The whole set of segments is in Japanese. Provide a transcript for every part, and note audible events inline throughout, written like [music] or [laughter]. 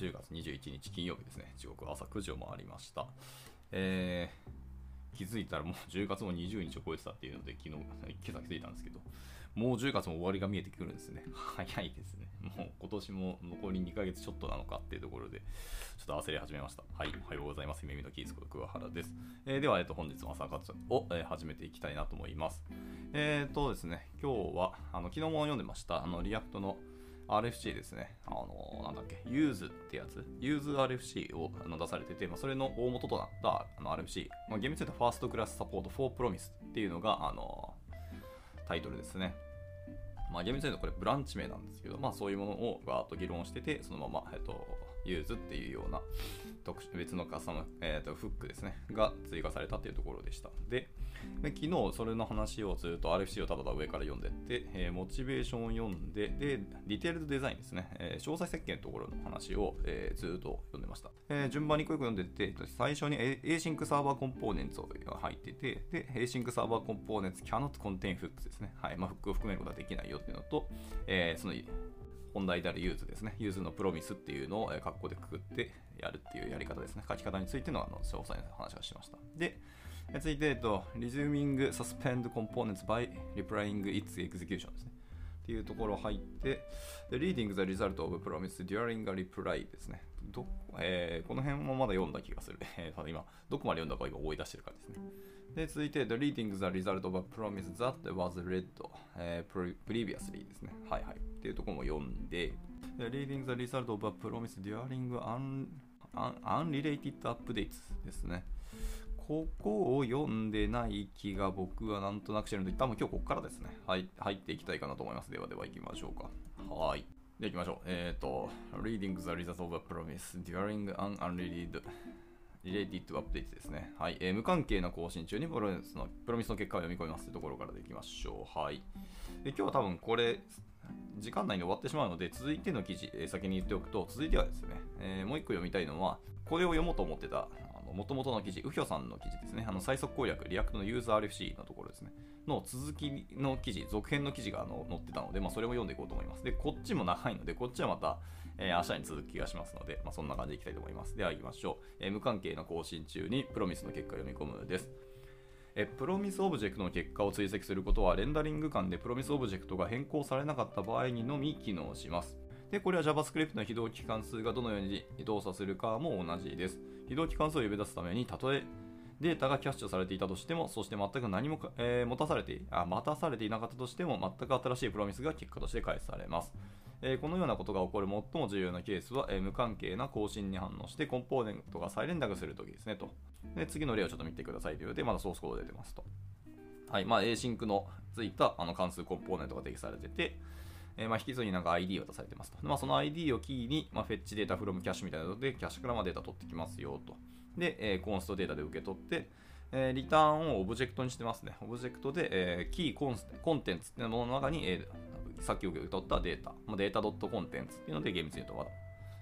10月21日金曜日ですね。時刻は朝9時を回りました。えー、気づいたらもう10月も20日を超えてたっていうので、昨日、今朝気づいたんですけど、もう10月も終わりが見えてくるんですね。早いですね。もう今年も残り2ヶ月ちょっとなのかっていうところで、ちょっと焦り始めました。はい、おはようございます。ゆめみのキースこと桑原です。えーでは、えっと、本日も朝活を、えー始めていきたいなと思います。えっ、とですね、今日は、あの昨日も読んでました、あの、 React の RFC ですね。あの、なんだっけ、 use ってやつ、 use RFC をあの出されてて、まあ、それの大元となったあの RFC、まあ、厳密に言うと first class support for promise っていうのが、あの、タイトルですね。まあ、厳密に言うとこれブランチ名なんですけど、まあ、そういうものをガーッと議論してて、そのまま、えっと、 use っていうような特別のカスタム、えっとフックですね、が追加されたっていうところでした。で、で昨日それの話をずっと RFC をただただ上から読んでって、えーモチベーションを読んで、で、detailed design ですね、えー詳細設計のところの話を、えーずっと読んでました。えー順番に一個一個読んでって、最初に Async サーバーコンポーネンツが入ってて、で、Async server components cannot contain hooks ですね。はい。まあ、フックを含めることはできないよっていうのと、えーその本題である use ですね。 use のプロミスっていうのを、えー、括弧でくくってやるっていうやり方ですね。書き方についてのあの詳細な話をしました。で、続いて、えっと、resuming suspend components by replaying its execution ですね。っていうところ入って、で reading the result of promise during a reply ですね。どえーこの辺もまだ読んだ気がする。えーただ今、どこまで読んだか今思い出してる感じですね。で、続いて、the reading the result of a promise that was read、えー Previously ですね。はいはい。っていうところも読んで、で reading the result of a promise during an unrelated updates ですね。ここを読んでない気が僕はなんとなくしてるので、多分今日ここからですね、はい、入っていきたいかなと思います。ではでは行きましょうか。はい。では行きましょう。えっ、ー、と、Reading the result of a promise during an unrelated update ですね。はい、えー無関係な更新中にプロミスのプロミスの結果を読み込みますというところからでいきましょう。はい。で今日は多分これ、時間内に終わってしまうので、続いての記事、えー先に言っておくと、続いてはですね、えーもう一個読みたいのは、これを読もうと思ってた、もともとの記事、ウヒョさんの記事ですね、あの最速攻略、 React の use RFC のところですね、の続きの記事、続編の記事があの載ってたので、まあ、それも読んでいこうと思います。で、こっちも長いので、こっちはまた、えー明日に続く気がしますので、まあ、そんな感じでいきたいと思います。では行きましょう。えー無関係な更新中にプロミスの結果を読み込むです。えプロミスオブジェクトの結果を追跡することはレンダリング間でプロミスオブジェクトが変更されなかった場合にのみ機能します。で、これは JavaScript の非同期関数がどのように動作するかも同じです。非同期関数を呼び出すために、たとえデータがキャッシュされていたとしても、そして全く何も、えー持たされてあ、待たされていなかったとしても、全く新しいプロミスが結果として返されます。えーこのようなことが起こる最も重要なケースは、えー無関係な更新に反応してコンポーネントが再連絡するときですねと。で次の例をちょっと見てくださいというので、まだソースコード出てますと。はい、まあ、async のついたあの関数コンポーネントが定義されてて、えーまあ、引き継ぎになんか ID を出されてますと。まあ、その ID をキーに、まあ、フェッチデータフロムキャッシュみたいなので、キャッシュからまデータ取ってきますよと。で、えー const data で受け取って、えーリターンをオブジェクトにしてますね。オブジェクトで、えーキーコンスコンテンツっていうものの中に、えーさっき受け取ったデータ、まあ、データドット contents っていうので厳密に言うと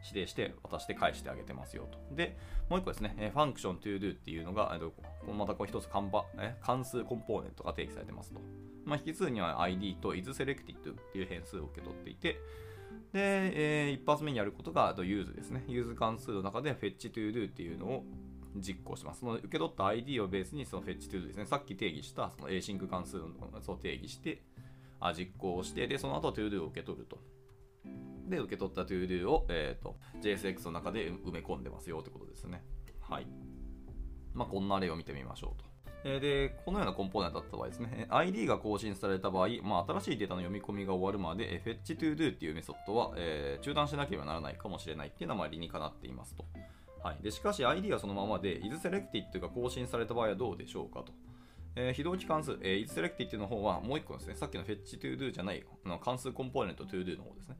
指定して渡して返してあげてますよと。で、もう一個ですね、えファンクション to do っていうのが、えーまたこう一つ関え関数コンポーネントが定義されてますと。まあ、引数には ID と isSelected っていう変数を受け取っていて、で、えー一発目にやることが use ですね。use 関数の中で fetchTodo っていうのを実行します。その受け取った ID をベースにその fetch to do ですね。さっき定義したその async 関数のを定義して、あ実行して、で、その後 to do を受け取ると。で、受け取った to do を、えー、と JSX の中で埋め込んでますよってことですね。はい。まあ、こんな例を見てみましょうと。で、このようなコンポーネントだった場合ですね、ID が更新された場合、まあ、新しいデータの読み込みが終わるまで、fetch-to-do っていうメソッドは、えー中断しなければならないかもしれないっていうのはまあ理にかなっていますと。はい、でしかし ID はそのままで、isSelected が更新された場合はどうでしょうかと。えー非同期関数、えー、isSelected の方はもう一個ですね、さっきの fetch-to-do じゃないあの関数コンポーネント to-do の方ですね。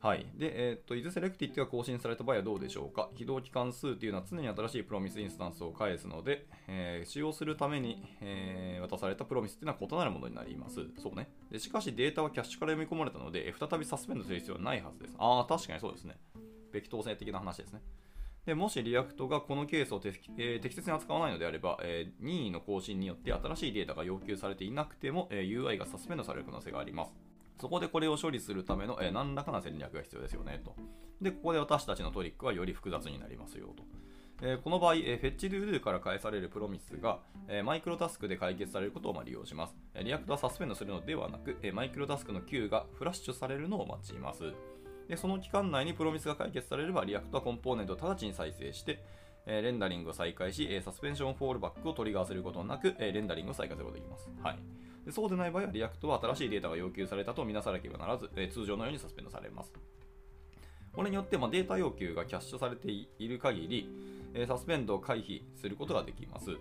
はい。で、えーっと、isSelected が更新された場合はどうでしょうか？非同期関数というのは常に新しいプロミスインスタンスを返すので、えー使用するために、えー渡されたプロミスというのは異なるものになります。そうね。でしかしデータはキャッシュから読み込まれたので、再びサスペンドする必要はないはずです。ああ、確かにそうですね。べき等性的な話ですね。でもし React がこのケースを適,、えー適切に扱わないのであれば、えー任意の更新によって新しいデータが要求されていなくても、えー UI がサスペンドされる可能性があります。そこでこれを処理するための、えー、何らかの戦略が必要ですよねと。で、ここで私たちのトリックはより複雑になりますよと。えー、この場合、えー、 fetchTodo から返されるプロミスが、えー、マイクロタスクで解決されることをま利用します。 React はサスペンドするのではなく、えマイクロタスクの Q がフラッシュされるのを待ちます。でその期間内にプロミスが解決されれば、 React はコンポーネントを直ちに再生して、えレンダリングを再開し、え suspense fallback をトリガーすることなく、えレンダリングを再開することができます。はいでそうでない場合は、 React は新しいデータが要求されたとみなさなければならず、え通常のようにサスペンドされます。これによって、まデータ要求がキャッシュされている限り、えサスペンドを回避することができます。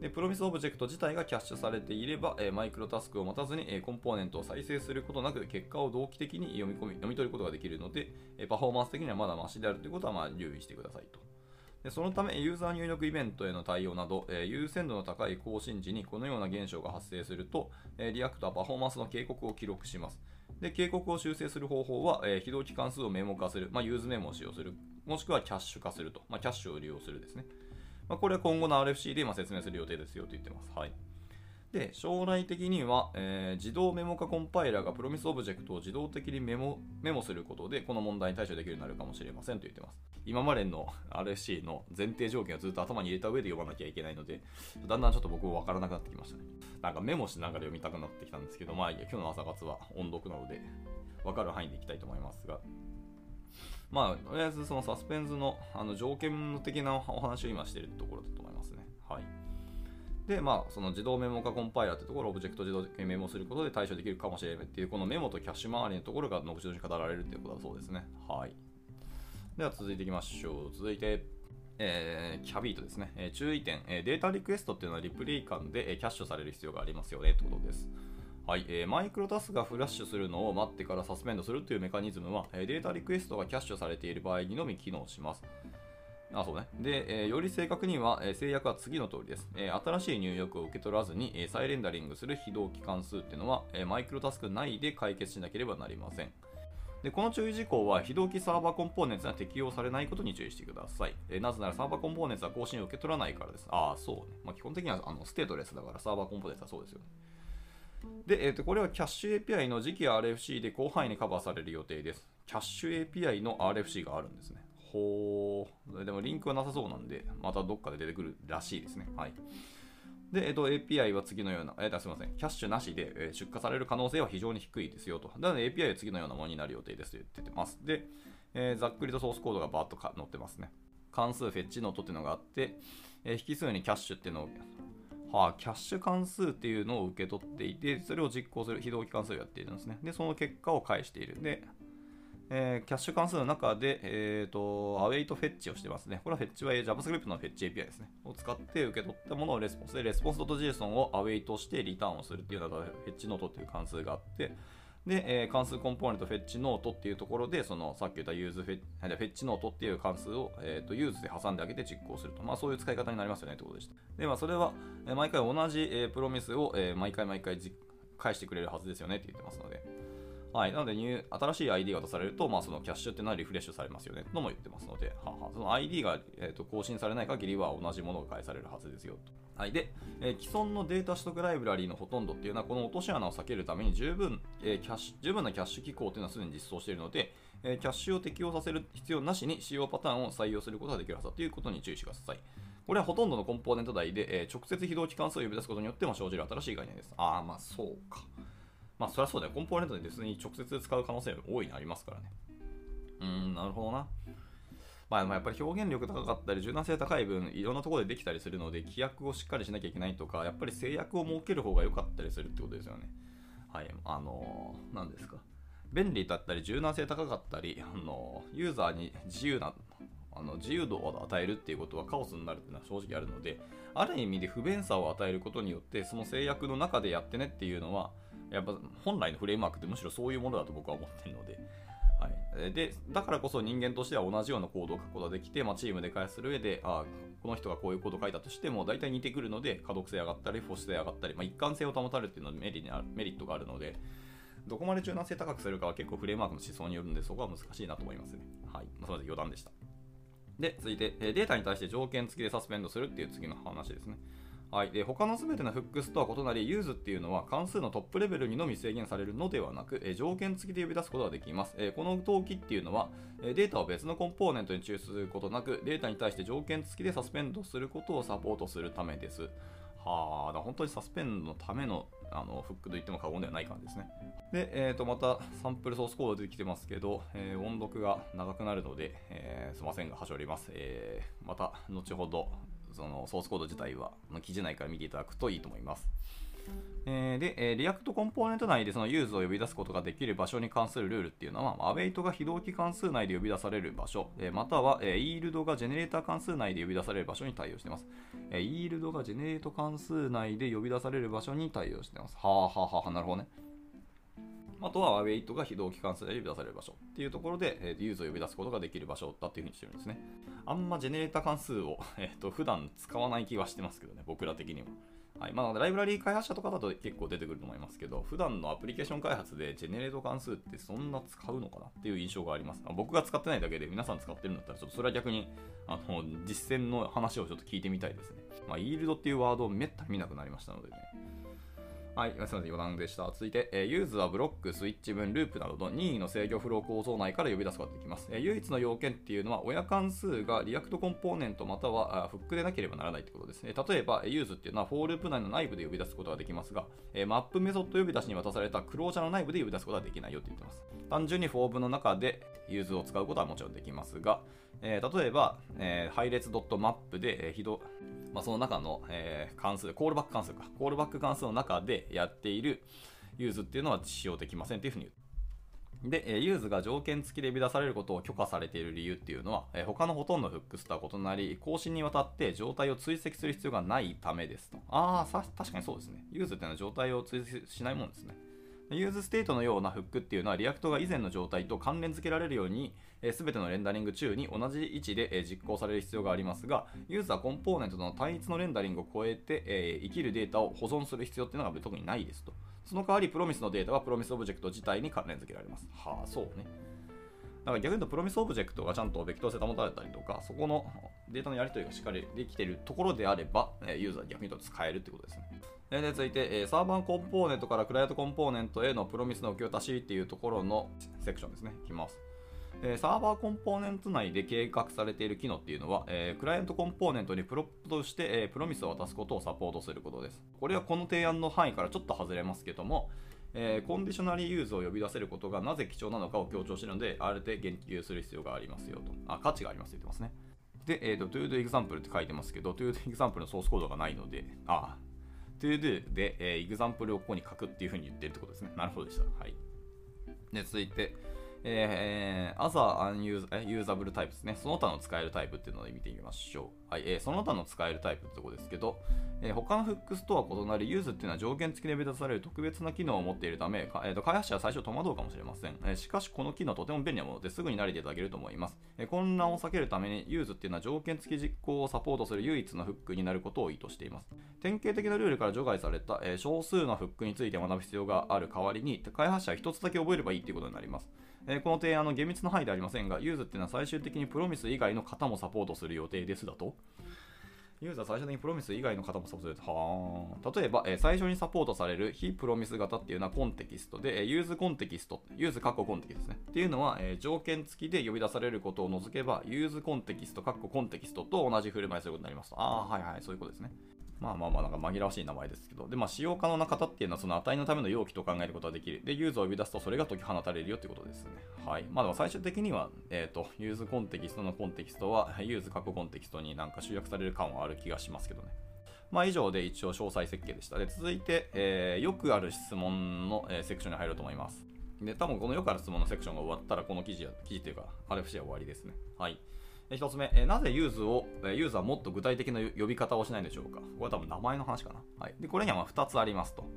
でプロミスオブジェクト自体がキャッシュされていれば、えマイクロタスクを待たずに、えコンポーネントを再生することなく結果を同期的に読み込み読み取ることができるので、えパフォーマンス的にはまだマシであるということはまあ留意してくださいと。でそのため、ユーザー入力イベントへの対応など、えー、優先度の高い更新時にこのような現象が発生すると、えー、 React はパフォーマンスの警告を記録します。で警告を修正する方法は、えー、非同期関数をメモ化する、まあ、 useMemo を使用する、もしくはキャッシュ化すると、まあ、キャッシュを利用するですね。まあ、これは今後の RFC で今説明する予定ですよと言ってます。はい。で、将来的には、えー、自動メモ化コンパイラーがプロミスオブジェクトを自動的にメモメモすることで、この問題に対処できるようになるかもしれませんと言ってます。今までの RFC の前提条件をずっと頭に入れた上で読まなきゃいけないので、だんだんちょっと僕も分からなくなってきましたね。なんかメモしながら読みたくなってきたんですけど、まあいや今日の朝活は音読なので、分かる範囲でいきたいと思いますが、まあ、とりあえずそのサスペンスのあの条件的なお話を今してるところだと思いますね。はい。で、まあ、その自動メモ化コンパイラーというところをオブジェクト自動的にメモすることで対処できるかもしれないっていう、このメモとキャッシュ周りのところが後々に語られるということだそうですね。はい。では続いていきましょう。続いて、えー、キャビートですね。えー、注意点、えー、データリクエストっていうのはリプレイ間で、えー、キャッシュされる必要がありますよねということです。はい、えー、マイクロタスがフラッシュするのを待ってからサスペンドするというメカニズムは、えー、データリクエストがキャッシュされている場合にのみ機能します。あ、そうね。で、えー、より正確には、えー、制約は次の通りです、えー、新しい入力を受け取らずに、え、再レンダリングする非同期関数っていうのは、え、マイクロタスク内で解決しなければなりません。でこの注意事項は非同期サーバーコンポーネンツが適用されないことに注意してください。え、なぜならサーバーコンポーネンツは更新を受け取らないからです。ああ、そうね。まあ、基本的にはあのステートレスだからサーバーコンポーネンツはそうですよね。で、えー、とこれはキャッシュ API の次期 RFC で広範囲にカバーされる予定です。キャッシュ API の RFC があるんですね。ほう。でもリンクはなさそうなんで、またどっかで出てくるらしいですね。はい。で、えっと、API は次のような、えー、すみません、キャッシュなしで、え出荷される可能性は非常に低いですよと。なので API は次のようなものになる予定ですと言ってます。で、えー、ざっくりとソースコードがバーッと載ってますね。関数 fetchNote っていうのがあって、えー、引数にキャッシュっていうのを、はあ、キャッシュ関数っていうのを受け取っていて、それを実行する非同期関数をやっているんですね。で、その結果を返している。で、えー、キャッシュ関数の中で、えーと、 await fetch をしてますね。これは fetch は JavaScript の fetch API ですね。を使って受け取ったものをレスポンスで、レスポンス .json をアウェイトしてリターンをするっていうのが fetchNote っていう関数があって、で、えー、関数コンポーネント fetchNote っていうところで、そのさっき言った use フェ fetchNote っていう関数を、えーと、 use で挟んであげて実行すると。まあそういう使い方になりますよねってことでした。で、まあそれは、え、毎回同じ、えー、プロミスを、えー、毎回毎回返してくれるはずですよねって言ってますので。はい、なので new、新しい ID が出されると、まあ、そのキャッシュっていうのはリフレッシュされますよねとも言ってますので、ははその ID が、えーと、更新されない限りは同じものが返されるはずですよと。はい、で、えー、既存のデータ取得ライブラリーのほとんどっていうのは、この落とし穴を避けるために十分,、えー、キャッシュ十分なキャッシュ機構っていうのはすでに実装しているので、えー、キャッシュを適用させる必要なしに使用パターンを採用することができるはずだということに注意してください。これはほとんどのコンポーネント内で、え直接非同期関数を呼び出すことによっても生じる新しい概念です。ああ、まあそうか。まあ、そりゃそうだよ。コンポーネントで別に直接使う可能性大いにありますからね。うーん、なるほどな。まあ、やっぱり表現力高かったり、柔軟性高い分、いろんなところでできたりするので、規約をしっかりしなきゃいけないとか、やっぱり制約を設ける方が良かったりするってことですよね。はい、あのー、何ですか。便利だったり、柔軟性高かったり、あのー、ユーザーに自由な、あの自由度を与えるっていうことはカオスになるっていうのは正直あるので、ある意味で不便さを与えることによって、その制約の中でやってねっていうのは、やっぱ本来のフレームワークってむしろそういうものだと僕は思ってるので、はい、でだからこそ人間としては同じようなコードを書くことができて、まあ、チームで返する上であこの人がこういうコードを書いたとしても大体似てくるので可読性上がったり保守性上がったり、まあ、一貫性を保たれるっていうのはメリメリットがあるのでどこまで柔軟性高くするかは結構フレームワークの思想によるんでそこは難しいなと思いますね。はい。まあ、それで余談でした。で、続いて、データに対して条件付きでサスペンドするっていう次の話ですね。はい、で他の全ての hooks とは異なり、 use っていうのは関数のトップレベルにのみ制限されるのではなく、え条件付きで呼び出すことができます。えこの動機っていうのは、えデータを別のコンポーネントに抽出することなく、データに対して条件付きでサスペンドすることをサポートするためです。はあ、本当にサスペンドのためのあのフックと言っても過言ではない感じですね。で、えー、とまたサンプルソースコード出てきてますけど、えー、音読が長くなるので、えー、すいませんが、はしょります。えー、また後ほどそのソースコード自体は記事内から見ていただくといいと思います。えー、で、えー、 React コンポーネント内でその use を呼び出すことができる場所に関するルールっていうのは、 await が非同期関数内で呼び出される場所、えー、または、えー、 yield がジェネレーター関数内で呼び出される場所に対応しています。えー、 yield が generate 関数内で呼び出される場所に対応しています。はあはあはあ、なるほどね。あとは await が非同期関数で呼び出される場所っていうところで、えー、 use を呼び出すことができる場所だっていうふうにしてるんですね。あんまジェネレータ関数を、えーと、普段使わない気はしてますけどね、僕ら的には。はいまあ、ライブラリー開発者とかだと結構出てくると思いますけど、普段のアプリケーション開発で generate 関数ってそんな使うのかなっていう印象があります。ま僕が使ってないだけで皆さん使ってるんだったら、ちょっとそれは逆にあの実践の話をちょっと聞いてみたいですね。まあ、 yield っていうワードをめったに見なくなりましたのでね。はい、すみません、余談でした。続いて、えー、 use はブロック、スイッチ分、ループなどの任意の制御フロー構造内から呼び出すことができます。えー、唯一の要件っていうのは、親関数が React コンポーネントまたはフックでなければならないってことですね。例えば、 use っていうのは、 for ループ内の内部で呼び出すことができますが、えー、マップメソッド呼び出しに渡されたクロージャーの内部で呼び出すことはできないよって言ってます。単純に for 文の中で use を使うことはもちろんできますが、えー、例えば、えー、配列 .map で、えー、非同まあ、その中の、えー、関数、コールバック関数か、コールバック関数の中でやっている use っていうのは使用できませんというふうに言う。で、 use が条件付きで呼び出されることを許可されている理由っていうのは、他のほとんど Hooks とは異なり、更新にわたって状態を追跡する必要がないためですと。ああ、確かにそうですね。 use っていうのは状態を追跡しないもんですね。useState のようなフックっていうのは React が以前の状態と関連付けられるように、えー、全てのレンダリング中に同じ位置で、えー、実行される必要がありますが、 use はコンポーネントの単一のレンダリングを超えて、えー、生きるデータを保存する必要っていうのが特にないですと。その代わり、プロミスのデータはプロミスオブジェクト自体に関連付けられます。はあ、そうね。だから逆に言うと、プロミスオブジェクトがちゃんとべき等性保たれたりとか、そこのデータのやり取りがしっかりできているところであれば、use は逆に言うと使えるってことですね。で続いて、サーバーコンポーネントからクライアントコンポーネントへのプロミスの受け渡しっていうところのセクションですね。いきます。サーバーコンポーネント内で計画されている機能っていうのは、クライアントコンポーネントに prop として、プロミスを渡すことをサポートすることです。これはこの提案の範囲からちょっと外れますけども、えー、 conditionally use を呼び出せることがなぜ貴重なのかを強調しているので、あれで言及する必要がありますよと。あ、価値がありますと言ってますね。で、えーと、to do example って書いてますけど、to do example のソースコードがないので、あ、to do で、えー、example をここに書くっていうふうに言ってるってことですね。なるほどでした。はい。で、続いて、えー、other usable type ですね。その他の使えるタイプっていうので見てみましょう。はい、えー、その他の使えるタイプってとこですけど、えー、他の Hooks とは異なり、 use っていうのは条件付きで呼び出される特別な機能を持っているため、えーと、開発者は最初戸惑うかもしれません。え、しかし、この機能はとても便利なものですぐに慣れていただけると思います。え、混乱を避けるために、 use っていうのは条件付き実行をサポートする唯一のフックになることを意図しています。典型的なルールから除外された、え、少数のフックについて学ぶ必要がある代わりに、開発者は一つだけ覚えればいいということになります。えこの提案の厳密な範囲ではありませんが、 use っていうのは最終的にプロミス以外の型もサポートする予定ですだと。 use は最初にプロミス以外の型もサポートする。は例えば、え最初にサポートされる非プロミス型っていうのはコンテキストで、え use コンテキスト、 use カッココンテキストですね。っていうのは、え条件付きで呼び出されることを除けば、 useContext、カッココンテキストと同じ振る舞いすることになります。ああ、はいはい、そういうことですね。まあまあまあ、なんか紛らわしい名前ですけど、で、まあ、使用可能な型っていうのは、その値のための容器と考えることができる。で、 use を呼び出すと、それが解き放たれるよってことですね。はい。まあ、でも最終的には、えっ、ー、と、 useContext のコンテキストは、 use カッココンテキストになんか集約される感はある気がしますけどね。まあ、以上で一応詳細設計でした。で、続いて、えー、よくある質問の、えー、セクションに入ろうと思います。で、多分このよくある質問のセクションが終わったら、この記事は、記事というか、RFC は終わりですね。はい。1つ目、えなぜ use を、 use はもっと具体的な呼び方をしないんでしょうか？これは多分名前の話かな。はい、でこれにはま2つありますと。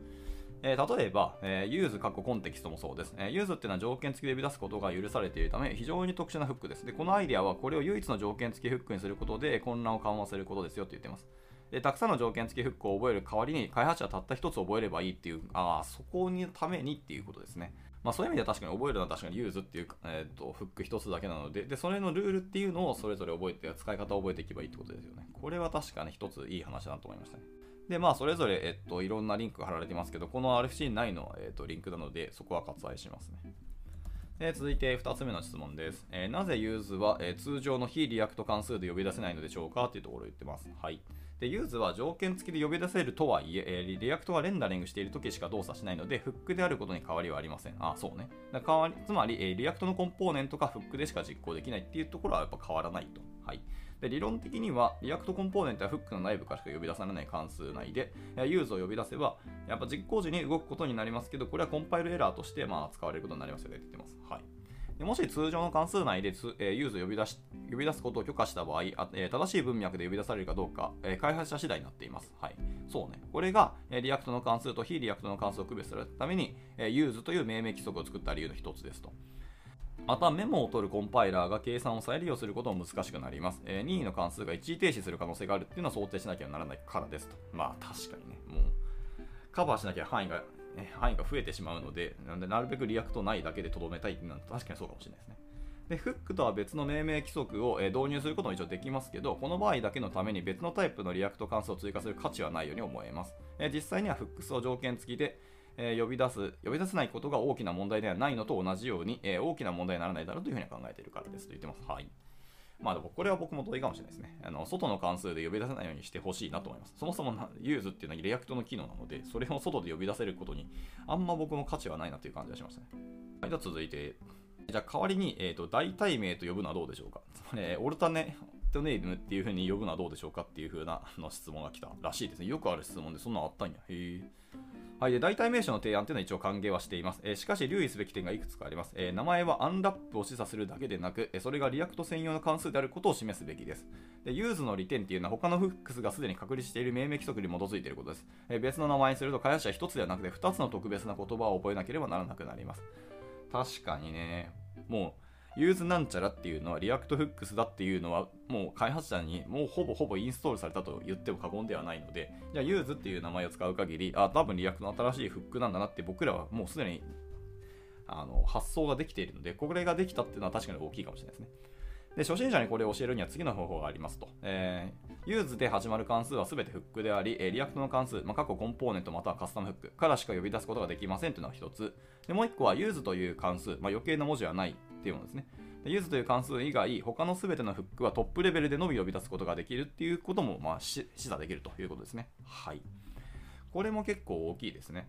えー、例えば、えー、 use 括弧コンテキストもそうです、えー。 use っていうのは条件付きで呼び出すことが許されているため、非常に特殊なフックです。で、このアイデアはこれを唯一の条件付きフックにすることで混乱を緩和することですよって言ってます。で、たくさんの条件付きフックを覚える代わりに、開発者はたった一つ覚えればいいっていう、ああ、そこにためにっていうことですね。まあ、そういう意味では確かに覚えるのは確かに use っていう、えーと、フック一つだけなのでで、それのルールっていうのをそれぞれ覚えて、使い方を覚えていけばいいってことですよね。これは確かに一ついい話だなと思いましたね。で、まあ、それぞれ、えっと、いろんなリンクが貼られてますけど、この RFC 内の、えっと、リンクなので、そこは割愛しますね。え続いて2つ目の質問です。えー、なぜ use は、え、通常の非 React 関数で呼び出せないのでしょうか？というところを言ってます。はい。で、 use は条件付きで呼び出せるとはいえ、 React がレンダリングしている時しか動作しないので、フックであることに変わりはありません。あ、そうね。だ代わりつまり、 React のコンポーネントかフックでしか実行できないっていうところはやっぱ変わらないと。はい。で理論的には、 React コンポーネントやフックの内部からしか呼び出されない関数内で、 use を呼び出せば、やっぱ実行時に動くことになりますけど、これはコンパイルエラーとしてまあ使われることになりますよねって言ってます。はい。もし通常の関数内で、えー、 use を呼び出し呼び出すことを許可した場合、あえー、正しい文脈で呼び出されるかどうか、えー、開発者次第になっています。はい。そうね。これが、え、 React の関数と非 React の関数を区別するために、え、 use という命名規則を作った理由の一つですと。またメモを取るコンパイラーが計算を再利用することも難しくなります。えー、任意の関数が一時停止する可能性があるっていうのは想定しなきゃならないからですと。まあ確かにね、もうカバーしなきゃ範囲が、範囲が増えてしまうので、なのでなるべく React 内だけでとどめたいっていうのは確かにそうかもしれないですね。で、フックとは別の命名規則を、え導入することも一応できますけど、この場合だけのために別のタイプの React 関数を追加する価値はないように思えます。え実際には Hooks を条件付きで、え呼び出す、呼び出せないことが大きな問題ではないのと同じように、え大きな問題にならないだろうというふうに考えているからですと言ってます。はい。まあでもこれは僕も同意かもしれないですね。あの外の関数で呼び出せないようにしてほしいなと思います。そもそも use っていうのは React の機能なので、それを外で呼び出せることにあんま僕も価値はないなという感じがしましたね。はい、では続いて、じゃあ代わりに、えーと、代替名と呼ぶのはどうでしょうかつまり、 alternate name っていう風に呼ぶのはどうでしょうかっていう風なの質問が来たらしいですね。よくある質問でそんなのあったんや。へえはい、で代替名詞の提案というのは一応歓迎はしています。えー、しかし留意すべき点がいくつかあります、えー、名前はアンラップを示唆するだけでなく、それが React 専用の関数であることを示すべきです。で use の利点っていうのは他の Hooks がすでに確立している命名規則に基づいていることです。え別の名前にすると開発者は1つではなくて2つの特別な言葉を覚えなければならなくなります。確かにね、もう use なんちゃらっていうのは React Hooks だっていうのはもう開発者にもうほぼほぼインストールされたと言っても過言ではないので、じゃあ use っていう名前を使う限り、あ、多分 React の新しいフックなんだなって僕らはもうすでにあの発想ができているので、これができたっていうのは確かに大きいかもしれないですね。で初心者にこれを教えるには次の方法がありますと。えー、 use で始まる関数は全てフックであり、え React の関数、まあ、括弧コンポーネントまたはカスタムフックからしか呼び出すことができませんというのが一つ。でもう一個は use という関数、まあ、余計な文字はないっていうものですね。 use という関数以外、他の全てのフックはトップレベルでのみ呼び出すことができるっていうことも、まあ、示唆できるということですね。はい。これも結構大きいですね。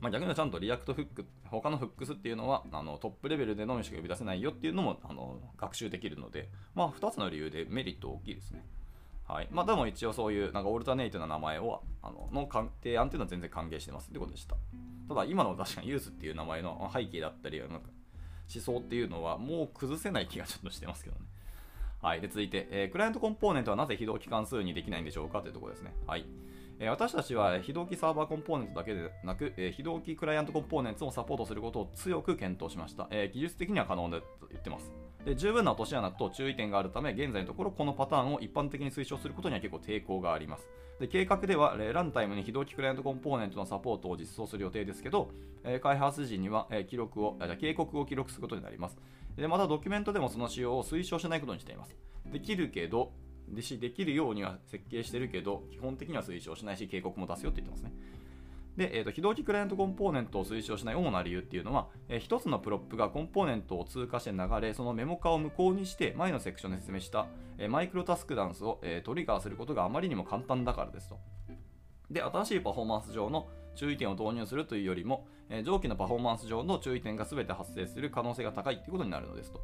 まあ、逆にちゃんと React フック、他の Hooks っていうのはあのトップレベルでのみしか呼び出せないよっていうのもあの学習できるので、まあ、2つの理由でメリット大きいですね。はいまあ、でも一応そういうなんか alternate な名前をあのの提案っていうのは全然歓迎してますってことでした。ただ今の確かに use っていう名前の背景だったり、なんか思想っていうのはもう崩せない気がちょっとしてますけどね。はい。で、続いて、えー、クライアントコンポーネントはなぜ非同期関数にできないんでしょうかというところですね。はい。え、私たちは非同期サーバーコンポーネントだけでなく、え、非同期クライアントコンポーネントをサポートすることを強く検討しました。え技術的には可能だと言ってます。で十分な落とし穴と注意点があるため、現在のところこのパターンを一般的に推奨することには結構抵抗があります。で計画では、ランタイムに非同期クライアントコンポーネントのサポートを実装する予定ですけど、開発時には、記録を警告を記録することになります。でまたドキュメントでもその使用を推奨しないことにしています。できるけど、でしできるようには設計してるけど、基本的には推奨しないし、警告も出すよって言ってますね。で、えーと、非同期クライアントコンポーネントを推奨しない主な理由っていうのは、えー、1つのプロップがコンポーネントを通過して流れ、そのメモ化を無効にして、前のセクションで説明した、えー、マイクロタスクダンスを、えー、トリガーすることがあまりにも簡単だからですと。で、新しいパフォーマンス上の注意点を導入するというよりも、えー、上記のパフォーマンス上の注意点が全て発生する可能性が高いということになるのですと。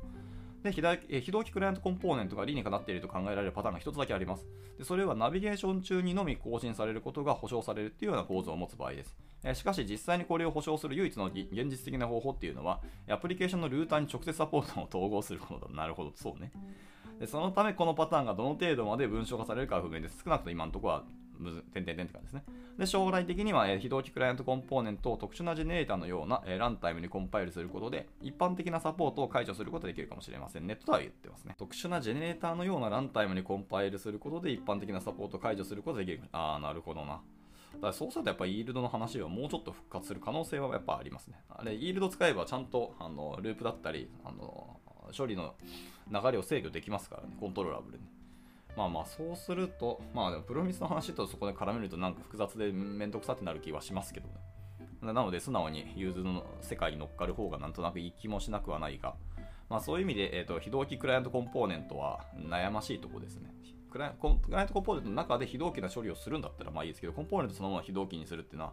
で非同期クライアントコンポーネントが理にかなっていると考えられるパターンが1つだけありますで。それはナビゲーション中にのみ更新されることが保証されるというような構造を持つ場合です。しかし実際にこれを保証する唯一の現実的な方法っていうのは、アプリケーションのルーターに直接サポートを統合することだ。なるほど、そうね。でそのためこのパターンがどの程度まで文章化されるかは不明です。少なくとも今のところはむず、点々点って感じですね。で、将来的には、えー、非同期クライアントコンポーネントを特殊なジェネレーターのような、えー、ランタイムにコンパイルすることで、一般的なサポートを解除することができるかもしれませんね。とは言ってますね。特殊なジェネレーターのようなランタイムにコンパイルすることで、一般的なサポートを解除することができる。ああ、なるほどな。だからそうするとやっぱイールドの話はもうちょっと復活する可能性はやっぱありますね。あれ、イールド使えばちゃんとあのループだったり、あの処理の流れを制御できますからね、コントローラブルに。まあまあそうすると、まあでもプロミスの話とそこで絡めるとなんか複雑で面倒くさってなる気はしますけどね。なので素直に融通の世界に乗っかる方がなんとなくいい気もしなくはないが、まあそういう意味で、えーと、非同期クライアントコンポーネントは悩ましいとこですね。クライアントコンポーネントの中で非同期な処理をするんだったらまあいいですけど、コンポーネントそのまま非同期にするっていうのは、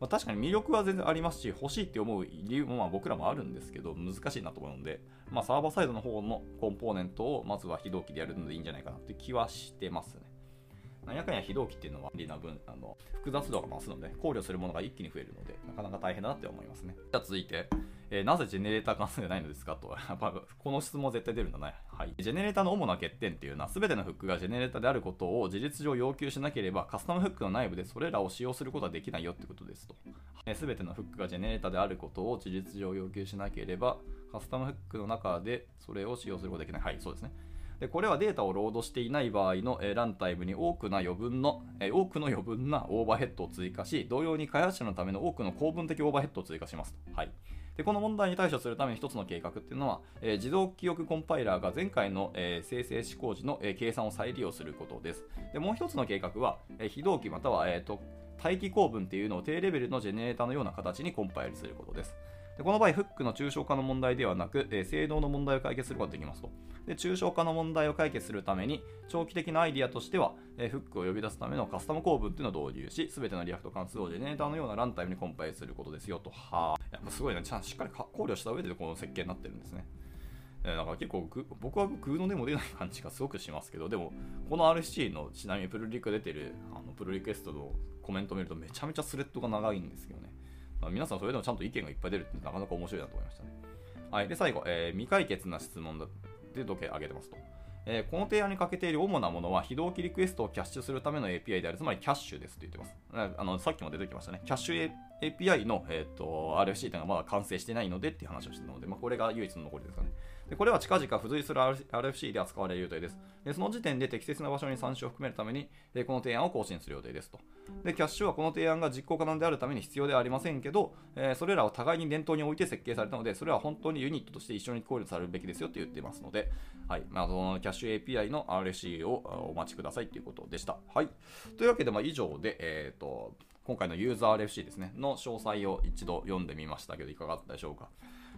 まあ、確かに魅力は全然ありますし、欲しいって思う理由もまあ僕らもあるんですけど、難しいなと思うので、まあ、サーバーサイドの方のコンポーネントをまずは非同期でやるのでいいんじゃないかなって気はしてますね。なんやかんや非同期っていうのは便利な分あの複雑度が増すので考慮するものが一気に増えるのでなかなか大変だなって思いますね。じゃあ続いて、えー、なぜジェネレーター関数じゃないのですかと、[laughs] やっぱこの質問絶対出るんだね。はい。ジェネレーターの主な欠点っていうのは、すべてのフックがジェネレーターであることを事実上要求しなければ、カスタムフックの内部でそれらを使用することはできないよってことですと。す、べ、てのフックがジェネレーターであることを事実上要求しなければ、カスタムフックの中でそれを使用することができない。はい、そうですね。でこれはデータをロードしていない場合の、えー、ランタイムに多くな余分の、えー、多くの余分なオーバーヘッドを追加し、同様に開発者のための多くの構文的オーバーヘッドを追加します。はい。でこの問題に対処するために一つの計画っていうのは、えー、自動記憶コンパイラーが前回の、えー、生成試行時の、えー、計算を再利用することです。でもう一つの計画は、え非同期または、えーと、待機構文っていうのを低レベルのジェネレーターのような形にコンパイルすることです。でこの場合、フックの抽象化の問題ではなく、えー、性能の問題を解決することができますと。で抽象化の問題を解決するために、長期的なアイディアとしては、えー、フックを呼び出すためのカスタム構文っていうのを導入し、すべての React 関数をジェネレーターのようなランタイムにコンパイルすることですよと。はあ、やっぱすごいね。ちゃんとしっかり考慮した上でこの設計になってるんですね。えー、なんか結構僕は空のでも出ない感じがすごくしますけど、でも、この RC のちなみにプルリク出てるあのプルリクエストのコメントを見るとめちゃめちゃスレッドが長いんですよね。ま、皆さんそれでもちゃんと意見がいっぱい出るってなかなか面白いなと思いましたね。はい。で、最後、えー、未解決な質問で時計上げてますと。えー、この提案に欠けている主なものは非同期リクエストをキャッシュするための API である、つまりキャッシュですと言ってます。あのさっきも出てきましたね。キャッシュ API の、えーと、RFC というのがまだ完成してないのでっていう話をしてたので、まあ、これが唯一の残りですかね。でこれは近々付随する RFC で扱われる予定です。でその時点で適切な場所に参照を含めるために、えこの提案を更新する予定ですと。で、キャッシュはこの提案が実行可能であるために必要ではありませんけど、え、それらを互いに念頭に置いて設計されたので、それは本当にユニットとして一緒に考慮されるべきですよと言っていますので、はい。まあ、そのキャッシュ API の RFC をお待ちくださいということでした。はい。というわけで、ま、以上で、えっ、ー、と、今回のユーザー RFC ですね、の詳細を一度読んでみましたけど、いかがだったでしょうか。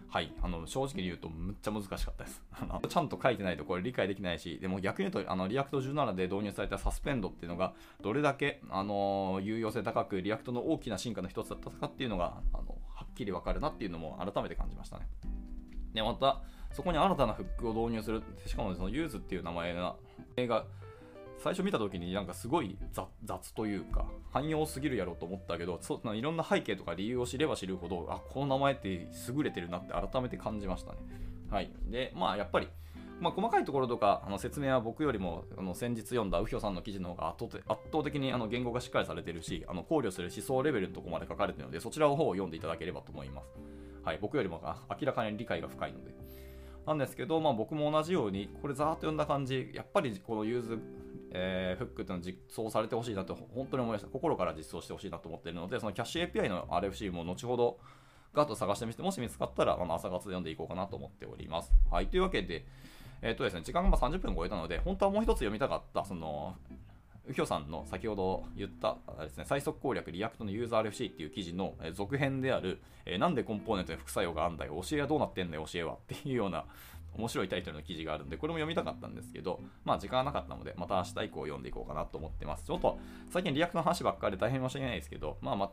はい、あの正直に言うとむっちゃ難しかったです。[laughs] ちゃんと書いてないとこれ理解できないし、でも逆に言うと、あの React 17で導入された suspend っていうのが、どれだけ、あの有用性高く、 React の大きな進化の一つだったかっていうのが、あのはっきりわかるなっていうのも改めて感じましたね。で、また、そこに新たなフックを導入する、しかもその use っていう名前が、最初見た時になんかすごい雑というか汎用すぎるやろと思ったけどそいろんな背景とか理由を知れば知るほどあこの名前って優れてるなって改めて感じましたねはいでまあやっぱりまあ、細かいところとかあの説明は僕よりもあの先日読んだ右表さんの記事の方が圧倒的にあの言語がしっかりされてるしあの考慮する思想レベルのところまで書かれてるのでそちらの方を読んでいただければと思います。はい、僕よりも明らかに理解が深いので。なんですけど、まあ、僕も同じようにこれざーっと読んだ感じやっぱりこのユーズえー、フックっていうのを実装されてほしいなと本当に思いました。心から実装してほしいなと思っているので、そのキャッシュ API の RFC も後ほどガッと探してみて、もし見つかったら、あの朝活で読んでいこうかなと思っております。はい、というわけで、えっ、ー、とですね、時間が30分超えたので、本当はもう一つ読みたかった、その、右京さんの先ほど言ったですね、最速攻略リアクトのユーザー RFC っていう記事の続編である、えー、なんでコンポーネントに副作用があんだよ、教えはどうなってんだよ、教えはっていうような面白いタイトルの記事があるんで、これも読みたかったんですけど、まあ時間がなかったので、また明日以降読んでいこうかなと思ってます。ちょっと最近 React の話ばっかりで大変申し訳ないですけど、まあま、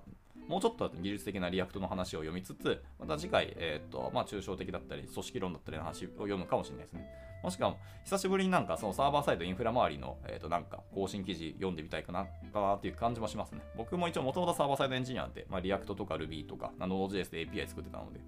もうちょっと技術的な React の話を読みつつ、また次回、えっ、ー、と、まあ、抽象的だったり、組織論だったりの話を読むかもしれないですね。もしくは、久しぶりになんかそのサーバーサイドインフラ周りの、えっ、ー、と、なんか更新記事読んでみたいかな、かなっていう感じもしますね。僕も一応もともとサーバーサイドエンジニアで、まあ、 React とか Ruby とか、Node.js で API 作ってたので、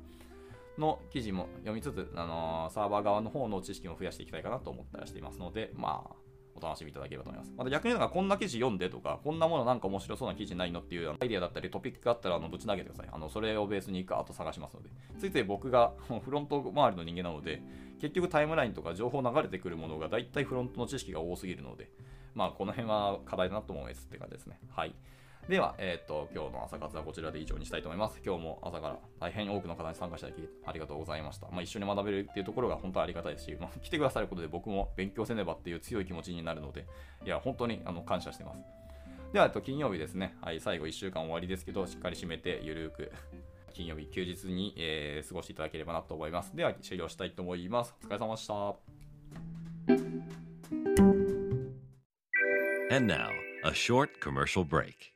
の記事も読みつつ、あのー、サーバー側の方の知識も増やしていきたいかなと思ったりしていますので、まあ、お楽しみいただければと思います。また逆に言うのが、こんな記事読んでとか、こんなものなんか面白そうな記事ないのっていうアイデアだったりトピックがあったらあのぶち投げてください。あのそれをベースにガーッと探しますので。ついつい僕が [laughs] フロント周りの人間なので、結局タイムラインとか情報流れてくるものが大体フロントの知識が多すぎるので、まあこの辺は課題だなと思いますって感じですね。はい。では、えっ、と、今日の朝活はこちらで以上にしたいと思います。今日も朝から大変多くの方に参加していただきありがとうございました。まあ、一緒に学べるっていうところが本当にありがたいですし、まあ、来てくださることで僕も勉強せねばっていう強い気持ちになるので、いや、本当にあの感謝してます。では、えっと、金曜日ですね。はい、最後1週間終わりですけど、しっかり締めて、ゆるく、金曜日、休日に、えー過ごしていただければなと思います。では、終了したいと思います。お疲れ様でした。And now, a short commercial break.